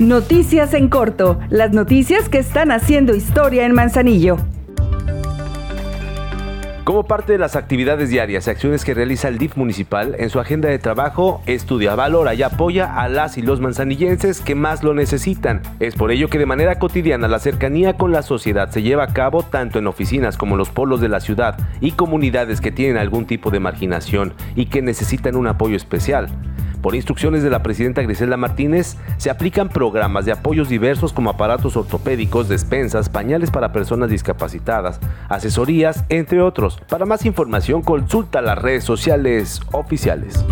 Noticias en corto, las noticias que están haciendo historia en Manzanillo. Como parte de las actividades diarias y acciones que realiza el DIF municipal, en su agenda de trabajo estudia, valora y apoya a las y los manzanillenses que más lo necesitan. Es por ello que de manera cotidiana la cercanía con la sociedad se lleva a cabo tanto en oficinas como en los polos de la ciudad y comunidades que tienen algún tipo de marginación y que necesitan un apoyo especial. Por instrucciones de la presidenta Griselda Martínez, se aplican programas de apoyos diversos como aparatos ortopédicos, despensas, pañales para personas discapacitadas, asesorías, entre otros. Para más información, consulta las redes sociales oficiales.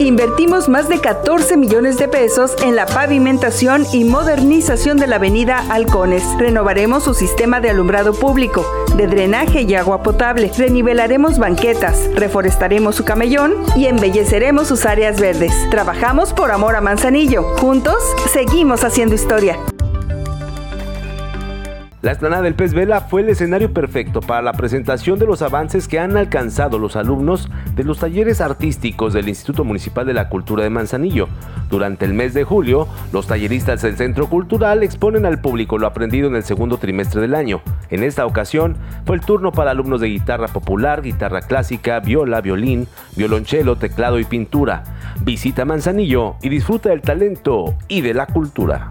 Invertimos más de 14 millones de pesos en la pavimentación y modernización de la avenida Halcones. Renovaremos su sistema de alumbrado público, de drenaje y agua potable. Renivelaremos banquetas, reforestaremos su camellón y embelleceremos sus áreas verdes. Trabajamos por amor a Manzanillo. Juntos, seguimos haciendo historia. La explanada del Pez Vela fue el escenario perfecto para la presentación de los avances que han alcanzado los alumnos de los talleres artísticos del Instituto Municipal de la Cultura de Manzanillo. Durante el mes de julio, los talleristas del Centro Cultural exponen al público lo aprendido en el segundo trimestre del año. En esta ocasión, fue el turno para alumnos de guitarra popular, guitarra clásica, viola, violín, violonchelo, teclado y pintura. Visita Manzanillo y disfruta del talento y de la cultura.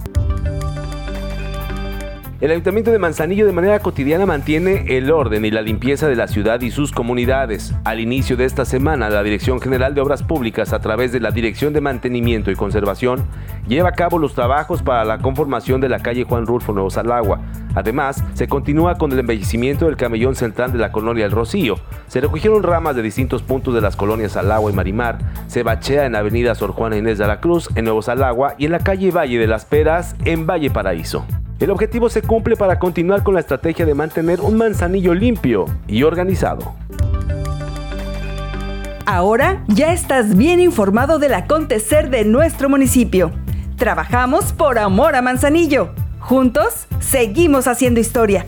El Ayuntamiento de Manzanillo de manera cotidiana mantiene el orden y la limpieza de la ciudad y sus comunidades. Al inicio de esta semana, la Dirección General de Obras Públicas, a través de la Dirección de Mantenimiento y Conservación, lleva a cabo los trabajos para la conformación de la calle Juan Rulfo Nuevo Salagua. Además, se continúa con el embellecimiento del camellón central de la colonia El Rocío. Se recogieron ramas de distintos puntos de las colonias Salagua y Marimar. Se bachea en Avenida Sor Juana Inés de la Cruz, en Nuevo Salagua, y en la calle Valle de las Peras, en Valle Paraíso. El objetivo se cumple para continuar con la estrategia de mantener un manzanillo limpio y organizado. Ahora ya estás bien informado del acontecer de nuestro municipio. Trabajamos por amor a Manzanillo. Juntos seguimos haciendo historia.